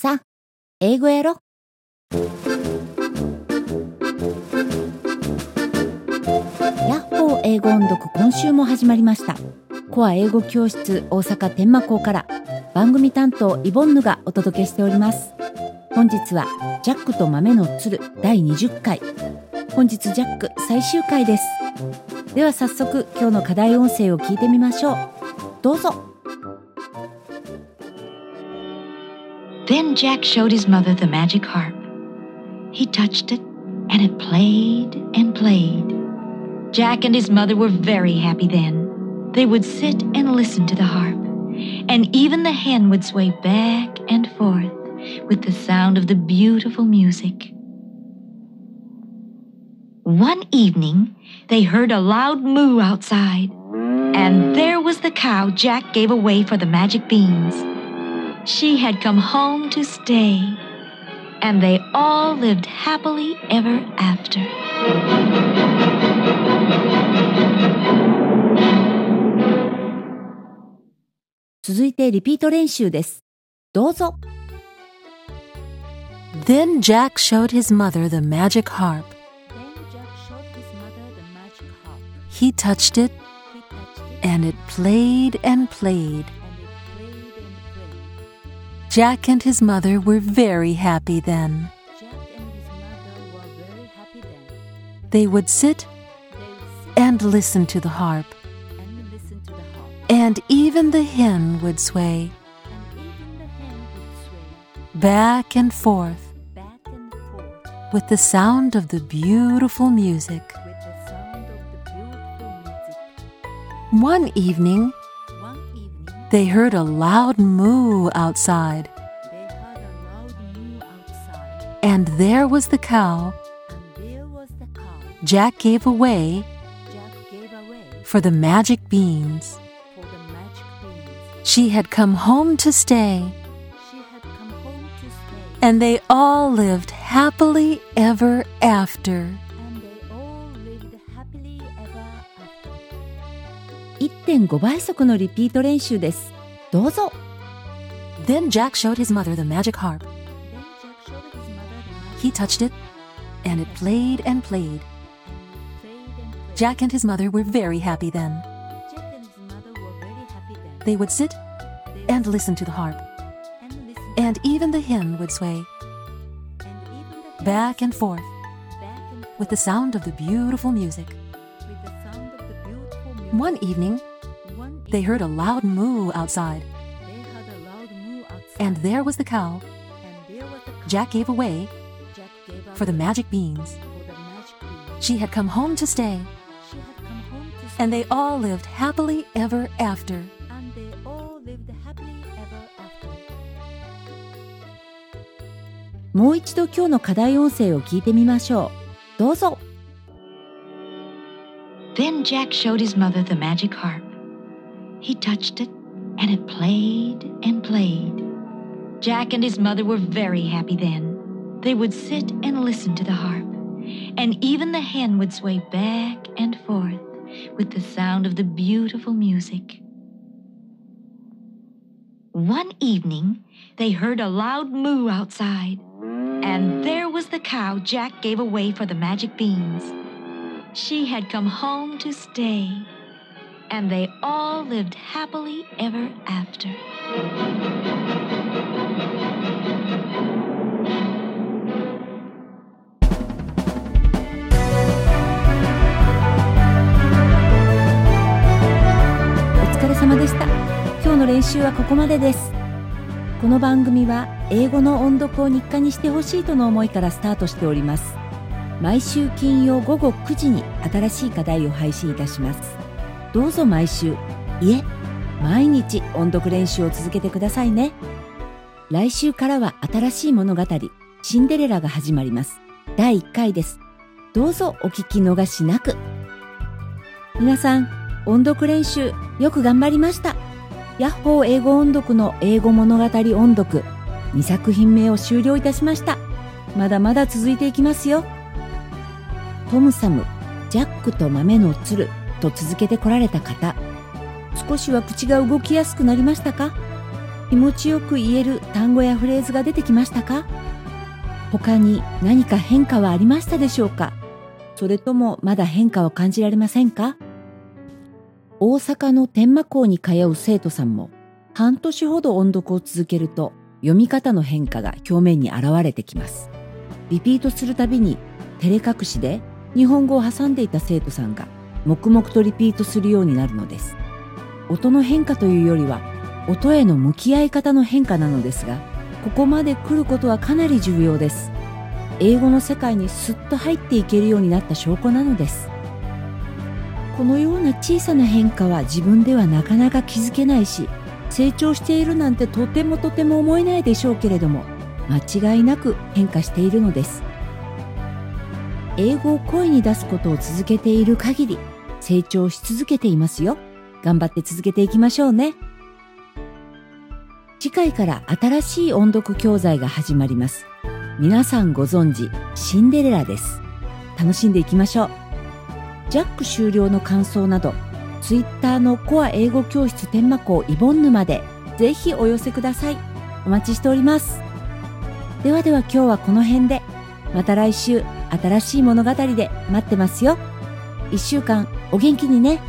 さあ、英語やろ。ヤッホー英語音読今週も始まりました。コア英語教室大阪天満校から番組担当イボンヌがお届けしております。本日はジャックと豆の鶴第20回。本日ジャック最終回です。では早速今日の課題音声を聞いてみましょう。どうぞ。Then Jack showed his mother the magic harp. He touched it, and it played and played. Jack and his mother were very happy then. They would sit and listen to the harp, and even the hen would sway back and forth with the sound of the beautiful music. One evening, they heard a loud moo outside, and there was the cow Jack gave away for the magic beans she had come home to stay, and they all lived happily ever after. Then Jack showed his mother the magic harp. He touched it, and it played and played Jack and his mother were very happy then. They would sit and listen to the harp, and even the hen would sway back and forth with the sound of the beautiful music. One evening, they heard a loud moo outside, and there was the cow Jack gave away for the magic beans. She had come home to stay, and they all lived happily ever after. 1.5倍速のリピート練習です。どうぞ。 Then Jack showed his mother the magic harp. He touched it, and it played and played. Jack and his mother were very happy then. They would sit and listen to the harp, and even the hen would sway back and forth with the sound of the beautiful music. One evening, they heard a loud moo outside, and there was the cow Jack gave away for the magic beans. She had come home to stay, and they all lived happily ever after. もう一度今日の課題音声を聞いてみましょう。どうぞ。 Then Jack showed his mother the magic harp. He touched it, and it played and played. Jack and his mother were very happy then. They would sit and listen to the harp, and even the hen would sway back and forth with the sound of the beautiful music. One evening, they heard a loud moo outside, and there was the cow Jack gave away for the magic beans. She had come home to stay, and they all lived happily ever after. お疲れ様でした。今日の練習はここまでです。この番組は英語の音読を日課にしてほしいとの思いからスタートしております。毎週金曜午後9時に新しい課題を配信いたします。どうぞ毎週、いえ、毎日音読練習を続けてくださいね。来週からは新しい物語、シンデレラが始まります。第1回です。どうぞお聞き逃しなく。皆さん、音読練習よく頑張りました。ヤッホー英語音読の英語物語音読2作品目を終了いたしました。まだまだ続いていきますよ。トムサム、ジャックと豆の鶴と続けてこられた方、少しは口が動きやすくなりましたか？気持ちよく言える単語やフレーズが出てきましたか？他に何か変化はありましたでしょうか？それともまだ変化を感じられませんか？大阪の天満校に通う生徒さんも半年ほど音読を続けると読み方の変化が表面に現れてきます。リピートするたびに照れ隠しで日本語を挟んでいた生徒さんが黙々とリピートするようになるのです。音の変化というよりは音への向き合い方の変化なのですが、ここまで来ることはかなり重要です。英語の世界にすっと入っていけるようになった証拠なのです。このような小さな変化は自分ではなかなか気づけないし、成長しているなんてとてもとても思えないでしょうけれども、間違いなく変化しているのです。英語を声に出すことを続けている限り、成長し続けていますよ。頑張って続けていきましょうね。次回から新しい音読教材が始まります。皆さんご存知、シンデレラです。楽しんでいきましょう。ジャック終了の感想など、ツイッターのコア英語教室天満校イボンヌまでぜひお寄せください。お待ちしております。ではでは今日はこの辺で、また来週新しい物語で待ってますよ。一週間お元気にね。